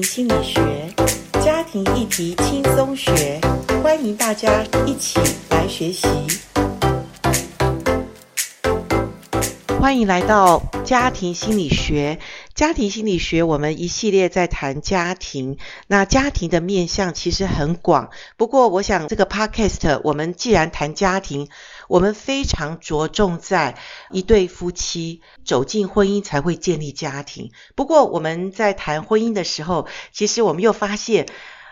心理学，家庭议题轻松学，欢迎大家一起来学习。欢迎来到家庭心理学。家庭心理学，我们一系列在谈家庭。那家庭的面向其实很广，不过我想这个 podcast，我们既然谈家庭，我们非常着重在一对夫妻走进婚姻才会建立家庭。不过我们在谈婚姻的时候，其实我们又发现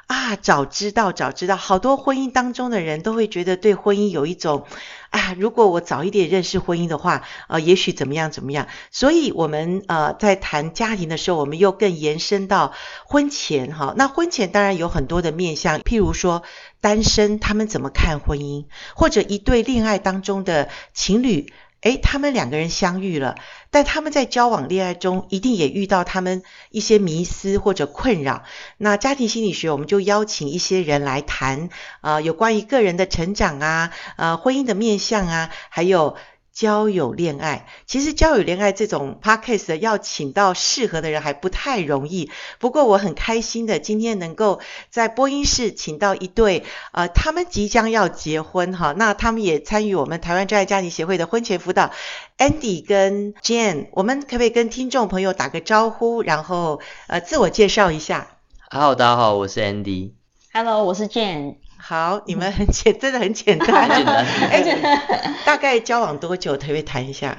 啊，早知道，早知道，好多婚姻当中的人都会觉得对婚姻有一种。啊，如果我早一点认识婚姻的话，呃，也许怎么样怎么样。所以，我们呃在谈家庭的时候，我们又更延伸到婚前哈。那婚前当然有很多的面向，譬如说单身他们怎么看婚姻，或者一对恋爱当中的情侣。诶，他们两个人相遇了，但他们在交往恋爱中一定也遇到他们一些迷思或者困扰。那家庭心理学，我们就邀请一些人来谈，啊，有关于个人的成长啊，呃，婚姻的面向啊，还有。交友恋爱，其实交友恋爱这种 podcast 要请到适合的人还不太容易。不过我很开心的，今天能够在播音室请到一对，呃，他们即将要结婚哈，那他们也参与我们台湾真爱家庭协会的婚前辅导，Andy 跟 Jane，我们可不可以跟听众朋友打个招呼，然后呃自我介绍一下？Hello，大家好，我是 Andy。Hello，我是 Jane。好，你们很简，真的很简单。简单。哎，大概交往多久？可以谈一下。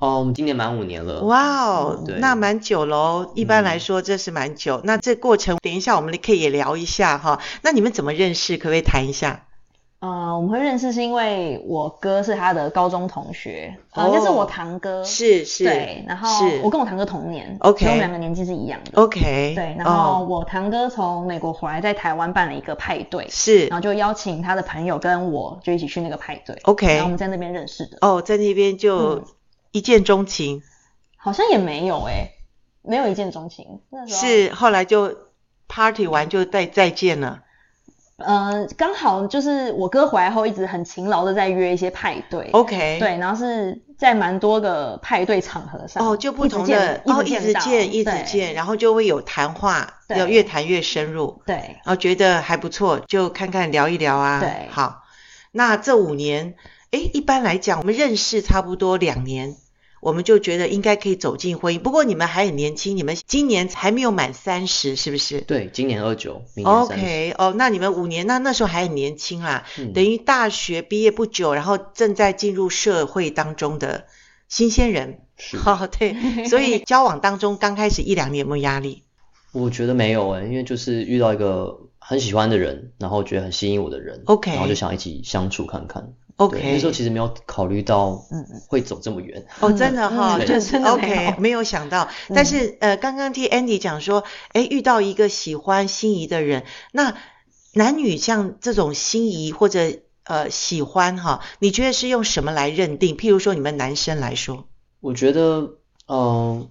哦，我们今年满五年了。哇哦，那蛮久喽。一般来说，这是蛮久。嗯。那这过程，等一下我们可以也聊一下哈。那你们怎么认识？可不可以谈一下？呃，我们会认识是因为我哥是他的高中同学，呃，应该是我堂哥，是是，对，然后我跟我堂哥同年，OK，我们两个年纪是一样的，OK，对，然后我堂哥从美国回来，在台湾办了一个派对，是，然后就邀请他的朋友跟我就一起去那个派对，OK，然后我们在那边认识的，哦，在那边就一见钟情，嗯，好像也没有诶，没有一见钟情，那时候是后来就 party 完就再再见了。呃，刚好就是我哥回来后，一直很勤劳的在约一些派对。OK。对，然后是在蛮多个派对场合上。哦，就不同的，哦，一直见，一直见，然后就会有谈话，要越谈越深入。对。然后觉得还不错，就看看聊一聊啊。对。好，那这五年，诶，一般来讲，我们认识差不多两年。我们就觉得应该可以走进婚姻，不过你们还很年轻，你们今年还没有满三十，是不是？对，今年二九，明年三十。OK，哦，那你们五年，那那时候还很年轻啦，嗯、等于大学毕业不久，然后正在进入社会当中的新鲜人。是。哦，对，所以交往当中刚开始一两年有没有压力？我觉得没有诶，因为就是遇到一个很喜欢的人，然后觉得很吸引我的人，OK，然后就想一起相处看看。OK，那时候其实没有考虑到，嗯，会走这么远。哦，真的哈，就真的 OK，没有想到。但是呃，刚刚听 Andy 讲说，诶，遇到一个喜欢心仪的人，那男女像这种心仪或者呃喜欢哈，你觉得是用什么来认定？譬如说你们男生来说，我觉得，嗯，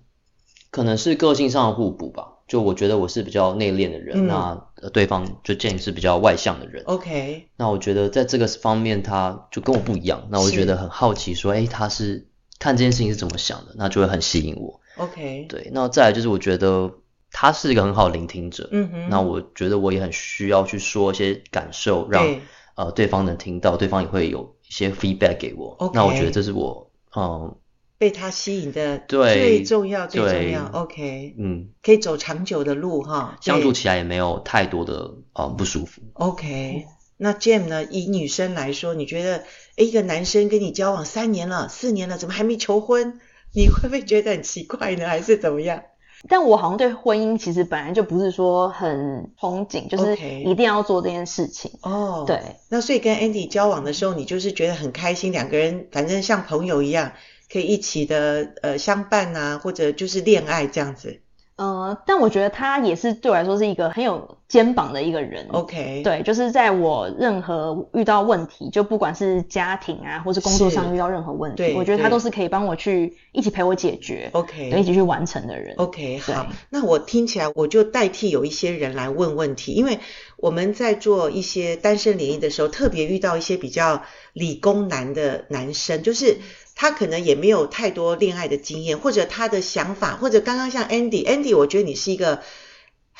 可能是个性上的互补吧。就我觉得我是比较内敛的人，嗯、那对方就建议是比较外向的人。OK。那我觉得在这个方面他就跟我不一样，那我觉得很好奇说，诶他是看这件事情是怎么想的，那就会很吸引我。OK。对，那再来就是我觉得他是一个很好的聆听者。嗯哼。那我觉得我也很需要去说一些感受，让对呃对方能听到，对方也会有一些 feedback 给我。OK。那我觉得这是我嗯。被他吸引的最重要最重要，OK，嗯，可以走长久的路哈，相处起来也没有太多的呃不舒服。OK，那 Jane 呢？以女生来说，你觉得一个男生跟你交往三年了、四年了，怎么还没求婚？你会不会觉得很奇怪呢？还是怎么样？但我好像对婚姻其实本来就不是说很憧憬，就是一定要做这件事情。哦，对。那所以跟 Andy 交往的时候，你就是觉得很开心，两个人反正像朋友一样。可以一起的呃相伴啊，或者就是恋爱这样子。呃，但我觉得他也是对我来说是一个很有肩膀的一个人。OK。对，就是在我任何遇到问题，就不管是家庭啊，或是工作上遇到任何问题，我觉得他都是可以帮我去一起陪我解决，OK，一起去完成的人。OK，好，那我听起来我就代替有一些人来问问题，因为我们在做一些单身联谊的时候，特别遇到一些比较理工男的男生，就是。他可能也没有太多恋爱的经验，或者他的想法，或者刚刚像 Andy，Andy，我觉得你是一个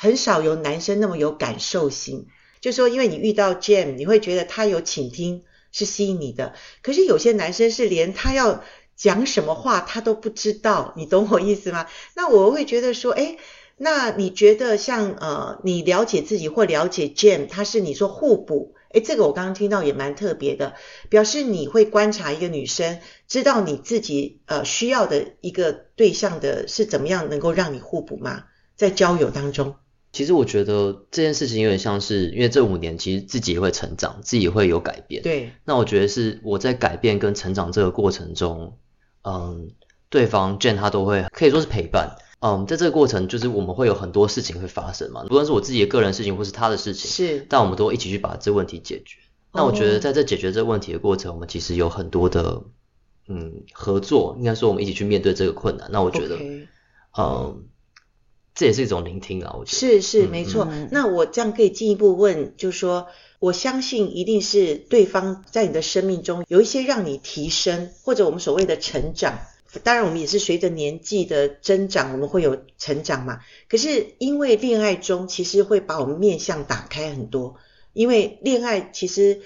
很少有男生那么有感受性。就说因为你遇到 Gem，你会觉得他有倾听是吸引你的。可是有些男生是连他要讲什么话他都不知道，你懂我意思吗？那我会觉得说，诶，那你觉得像呃，你了解自己或了解 Gem，他是你说互补。诶，这个我刚刚听到也蛮特别的，表示你会观察一个女生，知道你自己呃需要的一个对象的是怎么样能够让你互补吗？在交友当中，其实我觉得这件事情有点像是，因为这五年其实自己也会成长，自己也会有改变。对。那我觉得是我在改变跟成长这个过程中，嗯，对方 Gem 他都会可以说是陪伴。嗯，在这个过程，就是我们会有很多事情会发生嘛，不论是我自己的个人事情，或是他的事情，是，但我们都一起去把这问题解决。那我觉得在这解决这个问题的过程，我们其实有很多的嗯合作，应该说我们一起去面对这个困难。那我觉得.嗯，这也是一种聆听啊，我觉得是是没错、嗯。那我这样可以进一步问，就是说，我相信一定是对方在你的生命中有一些让你提升，或者我们所谓的成长。当然，我们也是随着年纪的增长，我们会有成长嘛。可是因为恋爱中，其实会把我们面向打开很多。因为恋爱其实，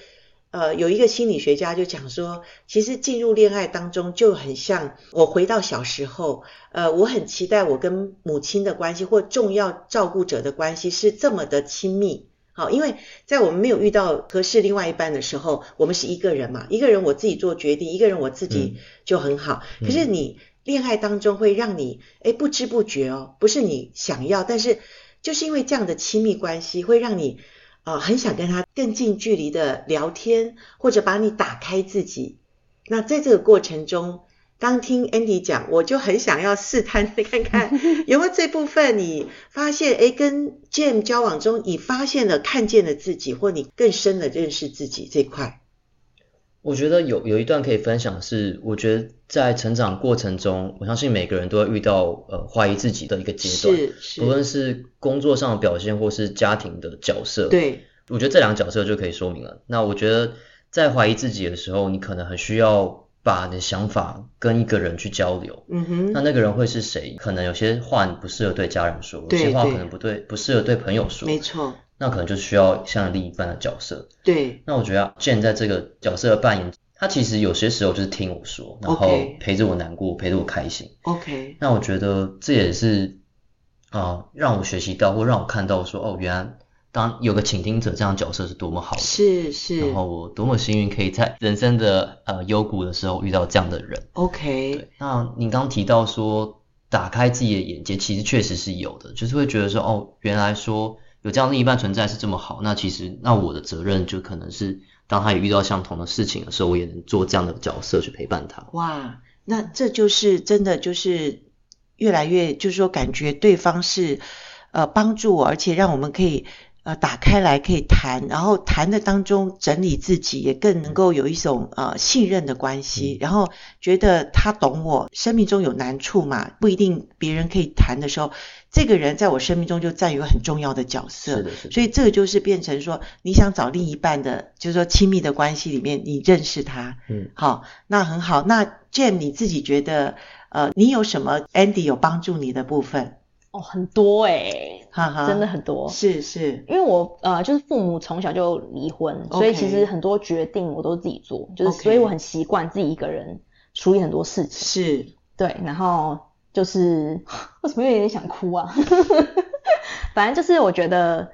呃，有一个心理学家就讲说，其实进入恋爱当中就很像我回到小时候，呃，我很期待我跟母亲的关系或重要照顾者的关系是这么的亲密。好，因为在我们没有遇到合适另外一半的时候，我们是一个人嘛，一个人我自己做决定，一个人我自己就很好。嗯、可是你恋爱当中会让你哎不知不觉哦，不是你想要，但是就是因为这样的亲密关系，会让你啊、呃、很想跟他更近距离的聊天，或者把你打开自己。那在这个过程中，当听 Andy 讲，我就很想要试探看看 有没有这部分你发现，诶，跟 Jim 交往中，你发现了、看见了自己，或你更深的认识自己这块。我觉得有有一段可以分享是，我觉得在成长过程中，我相信每个人都会遇到呃怀疑自己的一个阶段，是是，不论是工作上的表现，或是家庭的角色。对，我觉得这两个角色就可以说明了。那我觉得在怀疑自己的时候，你可能很需要。把你的想法跟一个人去交流，嗯哼，那那个人会是谁？可能有些话你不适合对家人说，有些话可能不对，不适合对朋友说，没错。那可能就需要像另一半的角色。对，那我觉得 Gem 在这个角色的扮演，他其实有些时候就是听我说，然后陪着我难过，陪着我开心。OK，那我觉得这也是啊、呃，让我学习到或让我看到说，哦，原来。当有个倾听者这样角色是多么好的，是是，然后我多么幸运可以在人生的呃幽谷的时候遇到这样的人。OK，那你刚提到说打开自己的眼界，其实确实是有的，就是会觉得说哦，原来说有这样另一半存在是这么好，那其实那我的责任就可能是当他也遇到相同的事情的时候，我也能做这样的角色去陪伴他。哇，那这就是真的就是越来越就是说感觉对方是呃帮助我，而且让我们可以。呃，打开来可以谈，然后谈的当中整理自己，也更能够有一种呃信任的关系，然后觉得他懂我，生命中有难处嘛，不一定别人可以谈的时候，这个人在我生命中就占有很重要的角色。是的，是的。所以这个就是变成说，你想找另一半的，就是说亲密的关系里面，你认识他，嗯，好，那很好。那 Gem 你自己觉得，呃，你有什么 Andy 有帮助你的部分？哦，很多哎、欸、哈哈，真的很多。是是，因为我呃，就是父母从小就离婚，okay. 所以其实很多决定我都自己做，就是所以我很习惯自己一个人处理很多事情。是，对，然后就是 为什么有点想哭啊？反正就是我觉得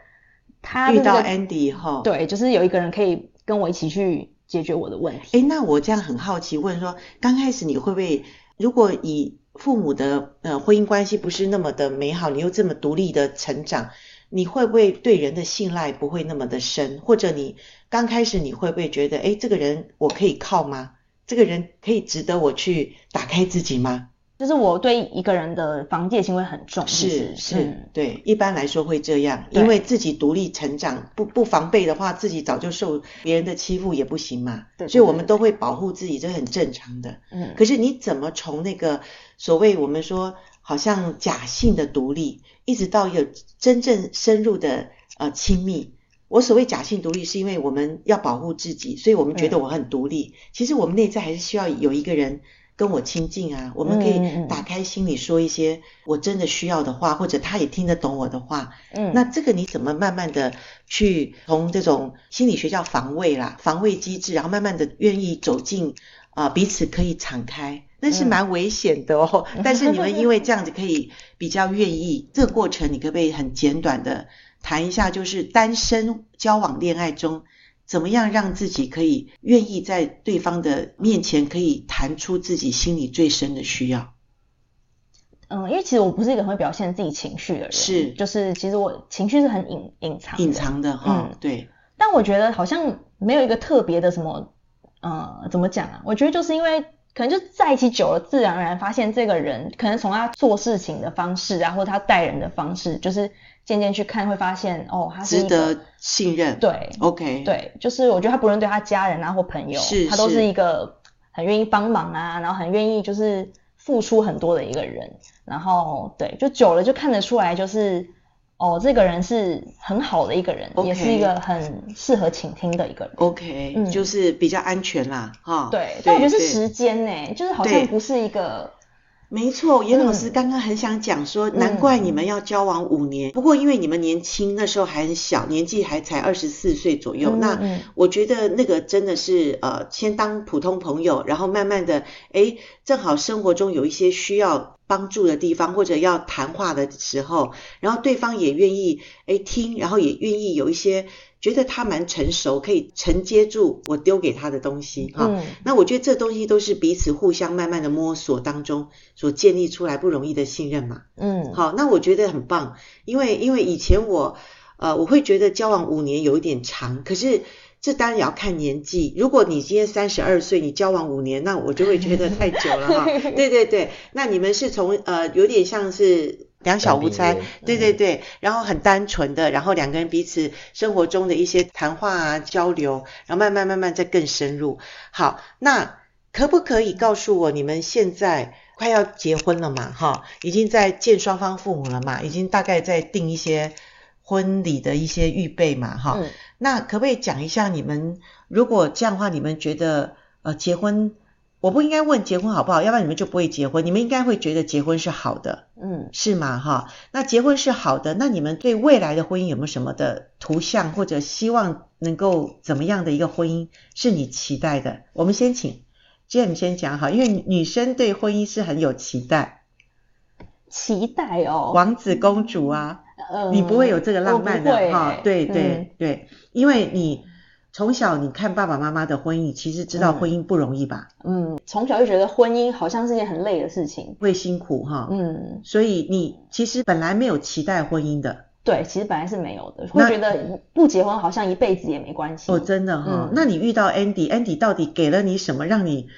他、这个、遇到 Andy 以后，对，就是有一个人可以跟我一起去解决我的问题。诶那我这样很好奇问说，刚开始你会不会，如果以父母的呃婚姻关系不是那么的美好，你又这么独立的成长，你会不会对人的信赖不会那么的深？或者你刚开始你会不会觉得，哎，这个人我可以靠吗？这个人可以值得我去打开自己吗？就是我对一个人的防戒心会很重，是是、嗯，对，一般来说会这样，因为自己独立成长，不不防备的话，自己早就受别人的欺负也不行嘛，对，所以我们都会保护自己，这很正常的。嗯，可是你怎么从那个所谓我们说好像假性的独立，一直到有真正深入的呃亲密？我所谓假性独立，是因为我们要保护自己，所以我们觉得我很独立，其实我们内在还是需要有一个人。跟我亲近啊，我们可以打开心里说一些我真的需要的话，或者他也听得懂我的话。嗯，那这个你怎么慢慢的去从这种心理学叫防卫啦，防卫机制，然后慢慢的愿意走进啊、呃、彼此可以敞开，那是蛮危险的哦。嗯、但是你们因为这样子可以比较愿意，这个过程你可不可以很简短的谈一下，就是单身交往恋爱中。怎么样让自己可以愿意在对方的面前可以谈出自己心里最深的需要？嗯，因为其实我不是一个很会表现自己情绪的人，是，就是其实我情绪是很隐隐藏的隐藏的哈，嗯，对。但我觉得好像没有一个特别的什么，呃，怎么讲啊？我觉得就是因为可能就在一起久了，自然而然发现这个人，可能从他做事情的方式啊，或者他待人的方式，就是。渐渐去看会发现，哦，他是值得信任，对，OK，对，就是我觉得他不论对他家人啊或朋友，是，他都是。一个很愿意帮忙啊，然后很愿意就是付出很多的一个人，然后对，就久了就看得出来，就是哦，这个人是很好的一个人，okay, 也是一个很适合倾听的一个人，OK，嗯，就是比较安全啦，哈，对，但我觉得是时间呢，就是好像不是一个。没错，严老师刚刚很想讲说，难怪你们要交往五年。嗯、不过因为你们年轻，那时候还很小，年纪还才二十四岁左右。嗯、那我觉得那个真的是呃，先当普通朋友，然后慢慢的，诶，正好生活中有一些需要帮助的地方，或者要谈话的时候，然后对方也愿意诶听，然后也愿意有一些。觉得他蛮成熟，可以承接住我丢给他的东西哈。嗯。那我觉得这东西都是彼此互相慢慢的摸索当中所建立出来不容易的信任嘛。嗯。好，那我觉得很棒，因为因为以前我呃我会觉得交往五年有一点长，可是这当然也要看年纪。如果你今天三十二岁，你交往五年，那我就会觉得太久了哈。对对对，那你们是从呃有点像是。两小无猜，对对对，然后很单纯的，然后两个人彼此生活中的一些谈话啊交流，然后慢慢慢慢再更深入。好，那可不可以告诉我，你们现在快要结婚了嘛？哈，已经在见双方父母了嘛？已经大概在定一些婚礼的一些预备嘛？哈，嗯，那可不可以讲一下你们如果这样的话，你们觉得呃结婚？我不应该问结婚好不好，要不然你们就不会结婚。你们应该会觉得结婚是好的，嗯，是吗？哈，那结婚是好的，那你们对未来的婚姻有没有什么的图像，或者希望能够怎么样的一个婚姻是你期待的？我们先请 Jame 先讲哈，因为女生对婚姻是很有期待，期待哦，王子公主啊，嗯，你不会有这个浪漫的哈，对对对，嗯，对，因为你。从小你看爸爸妈妈的婚姻，其实知道婚姻不容易吧？嗯，从小就觉得婚姻好像是件很累的事情，会辛苦哈。嗯，所以你其实本来没有期待婚姻的。对，其实本来是没有的，会觉得不结婚好像一辈子也没关系。哦，真的哈。嗯，那你遇到 Andy，Andy 到底给了你什么，让你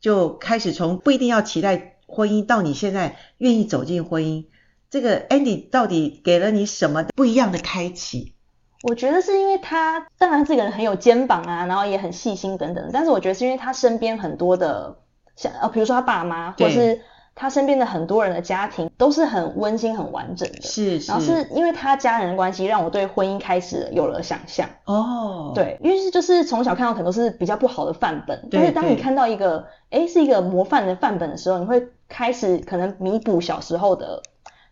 就开始从不一定要期待婚姻，到你现在愿意走进婚姻？这个 Andy 到底给了你什么不一样的开启？我觉得是因为他，当然这个人很有肩膀啊，然后也很细心等等。但是我觉得是因为他身边很多的，像呃，比如说他爸妈，或是他身边的很多人的家庭都是很温馨、很完整的。是是。然后是因为他家人的关系，让我对婚姻开始有了想象。哦。对，因为是就是从小看到可能都是比较不好的范本，但是当你看到一个，哎，是一个模范的范本的时候，你会开始可能弥补小时候的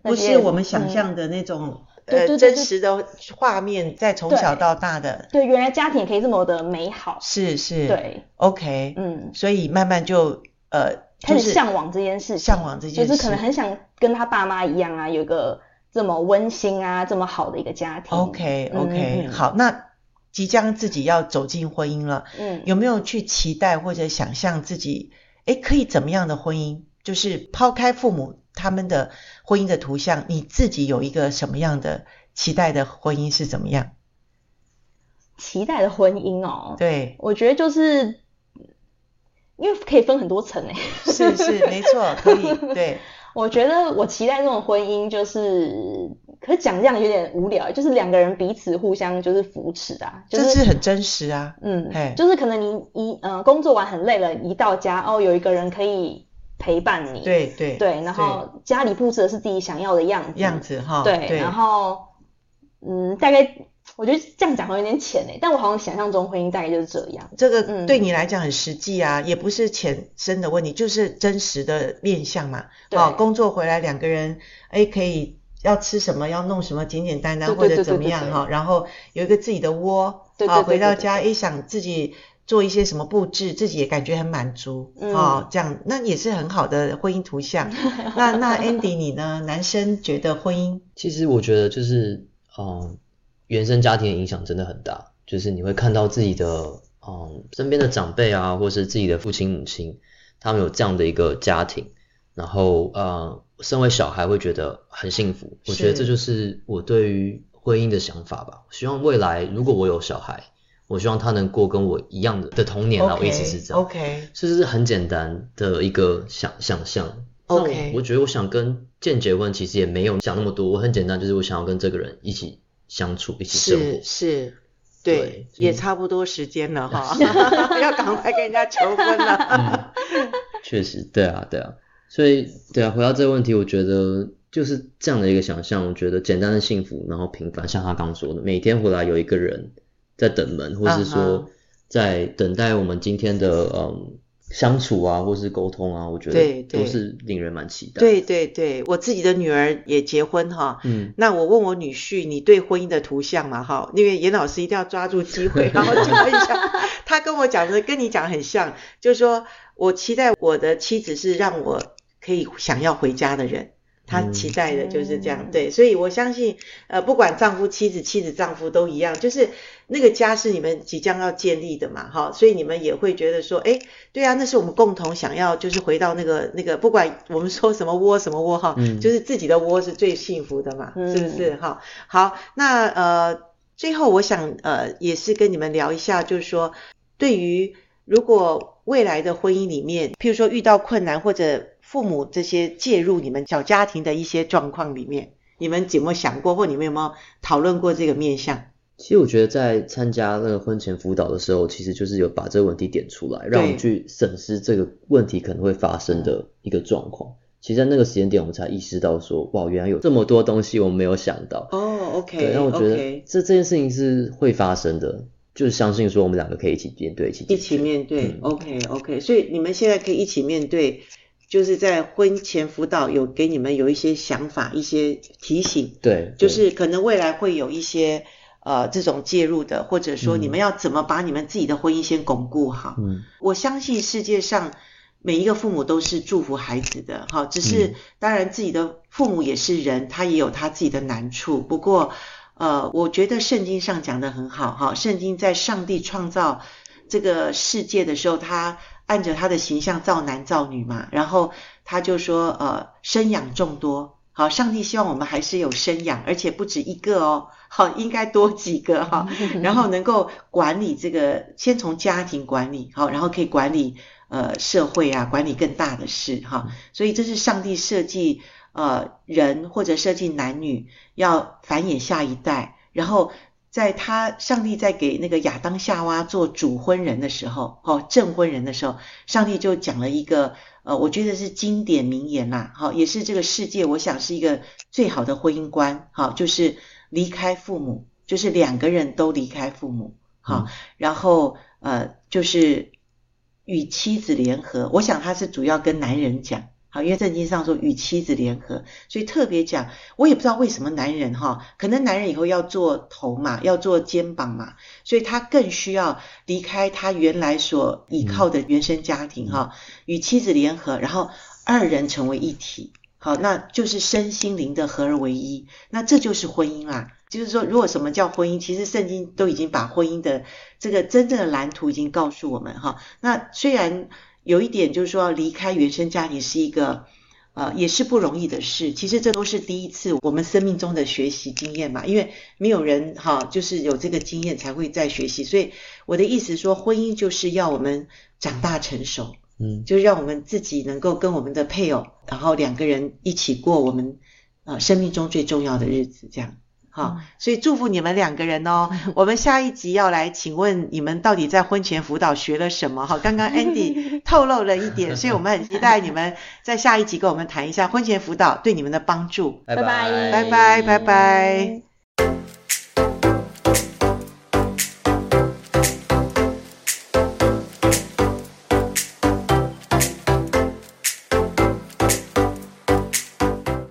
不是我们想象的那种。嗯对对对，真实的画面，在从小到大的对，对，原来家庭也可以这么的美好，是是，对，OK，嗯，所以慢慢就呃开始向往这件事，向往这件事，就是可能很想跟他爸妈一样啊，有个这么温馨啊，这么好的一个家庭。OK OK，嗯，好，那即将自己要走进婚姻了，嗯，有没有去期待或者想象自己，哎，可以怎么样的婚姻？就是抛开父母。他们的婚姻的图像，你自己有一个什么样的期待的婚姻是怎么样？期待的婚姻哦，对，我觉得就是因为可以分很多层诶。是是，没错，可以，对。我觉得我期待这种婚姻就是，可是讲这样有点无聊，就是两个人彼此互相就是扶持啊，就是、这是很真实啊，嗯，嘿就是可能你一呃工作完很累了，一到家哦有一个人可以。陪伴你，对对对，然后家里布置的是自己想要的样子，样子哈，对，然后嗯，大概我觉得这样讲会有点浅诶，但我好像想象中婚姻大概就是这样。这个对你来讲很实际啊，嗯、也不是浅深的问题，就是真实的面相嘛。好、哦。工作回来两个人，哎，可以要吃什么，要弄什么，简简单单或者怎么样哈。然后有一个自己的窝，对对对对对，好，回到家，一，想自己做一些什么布置，自己也感觉很满足。嗯。哦，这样那也是很好的婚姻图像。那那 Andy 你呢？男生觉得婚姻？其实我觉得就是，嗯。原生家庭的影响真的很大，就是你会看到自己的嗯身边的长辈啊，或是自己的父亲母亲，他们有这样的一个家庭，然后呃，身为小孩会觉得很幸福。我觉得这就是我对于婚姻的想法吧。希望未来如果我有小孩，我希望他能过跟我一样的的童年啊。Okay, 我一直是这样。OK，这是很简单的一个想想象。OK，我，我觉得我想跟健结婚，其实也没有想那么多。我很简单，就是我想要跟这个人一起。相处一起生活是是，对，对也差不多时间了哈，要赶快跟人家求婚了。嗯，确实，对啊，对啊，所以对啊，回到这个问题，我觉得就是这样的一个想象，我觉得简单的幸福，然后平凡，像他刚刚说的，每天回来有一个人在等门，或是说在等待我们今天的嗯。相处啊，或是沟通啊，我觉得都是令人蛮期待。对对对，我自己的女儿也结婚哈，嗯，那我问我女婿，你对婚姻的图像嘛哈，因为严老师一定要抓住机会，然后讲一下，他跟我讲的跟你讲很像，就是说我期待我的妻子是让我可以想要回家的人。他期待的就是这样，嗯、对，所以我相信，呃，不管丈夫、妻子、妻子、丈夫都一样，就是那个家是你们即将要建立的嘛，哈，所以你们也会觉得说，哎，对啊，那是我们共同想要，就是回到那个那个，不管我们说什么窝什么窝哈，嗯、就是自己的窝是最幸福的嘛，嗯、是不是？哈，好，那呃，最后我想呃，也是跟你们聊一下，就是说，对于如果未来的婚姻里面，譬如说遇到困难或者。父母这些介入你们小家庭的一些状况里面，你们有没有想过，或你们有没有讨论过这个面向？其实我觉得在参加那个婚前辅导的时候，其实就是有把这个问题点出来，让我们去审视这个问题可能会发生的一个状况。其实，在那个时间点，我们才意识到说，哇，原来有这么多东西我们没有想到。哦，OK。对，那我觉得这这件事情是会发生的，就是相信说我们两个可以一起面对，一起一起面对。嗯，OK，OK。所以你们现在可以一起面对。就是在婚前辅导有给你们有一些想法、一些提醒，对，就是可能未来会有一些呃这种介入的，或者说你们要怎么把你们自己的婚姻先巩固好。嗯，我相信世界上每一个父母都是祝福孩子的，哈，只是当然自己的父母也是人，他也有他自己的难处。不过呃，我觉得圣经上讲得很好，哈，圣经在上帝创造这个世界的时候，他。按着他的形象造男造女嘛，然后他就说，呃，生养众多，好，上帝希望我们还是有生养，而且不止一个哦，好，应该多几个哈，然后能够管理这个，先从家庭管理，好，然后可以管理呃社会啊，管理更大的事哈，所以这是上帝设计呃人或者设计男女要繁衍下一代，然后。在他上帝在给那个亚当夏娃做主婚人的时候，哦，证婚人的时候，上帝就讲了一个，呃，我觉得是经典名言啦，好，也是这个世界我想是一个最好的婚姻观，好，就是离开父母，就是两个人都离开父母，好，然后呃，就是与妻子联合，我想他是主要跟男人讲。好，因为圣经上说与妻子联合，所以特别讲，我也不知道为什么男人哈，可能男人以后要做头嘛，要做肩膀嘛，所以他更需要离开他原来所依靠的原生家庭哈，与妻子联合，然后二人成为一体，好，那就是身心灵的合而为一，那这就是婚姻啦。就是说，如果什么叫婚姻，其实圣经都已经把婚姻的这个真正的蓝图已经告诉我们哈。那虽然。有一点就是说，离开原生家庭是一个，呃，也是不容易的事。其实这都是第一次我们生命中的学习经验嘛，因为没有人哈，就是有这个经验才会再学习。所以我的意思说，婚姻就是要我们长大成熟，嗯，就是让我们自己能够跟我们的配偶，然后两个人一起过我们呃生命中最重要的日子，这样。好，所以祝福你们两个人哦。我们下一集要来请问你们到底在婚前辅导学了什么？哈，刚刚 Andy 透露了一点，所以我们很期待你们在下一集跟我们谈一下婚前辅导对你们的帮助。拜拜，拜拜，拜拜。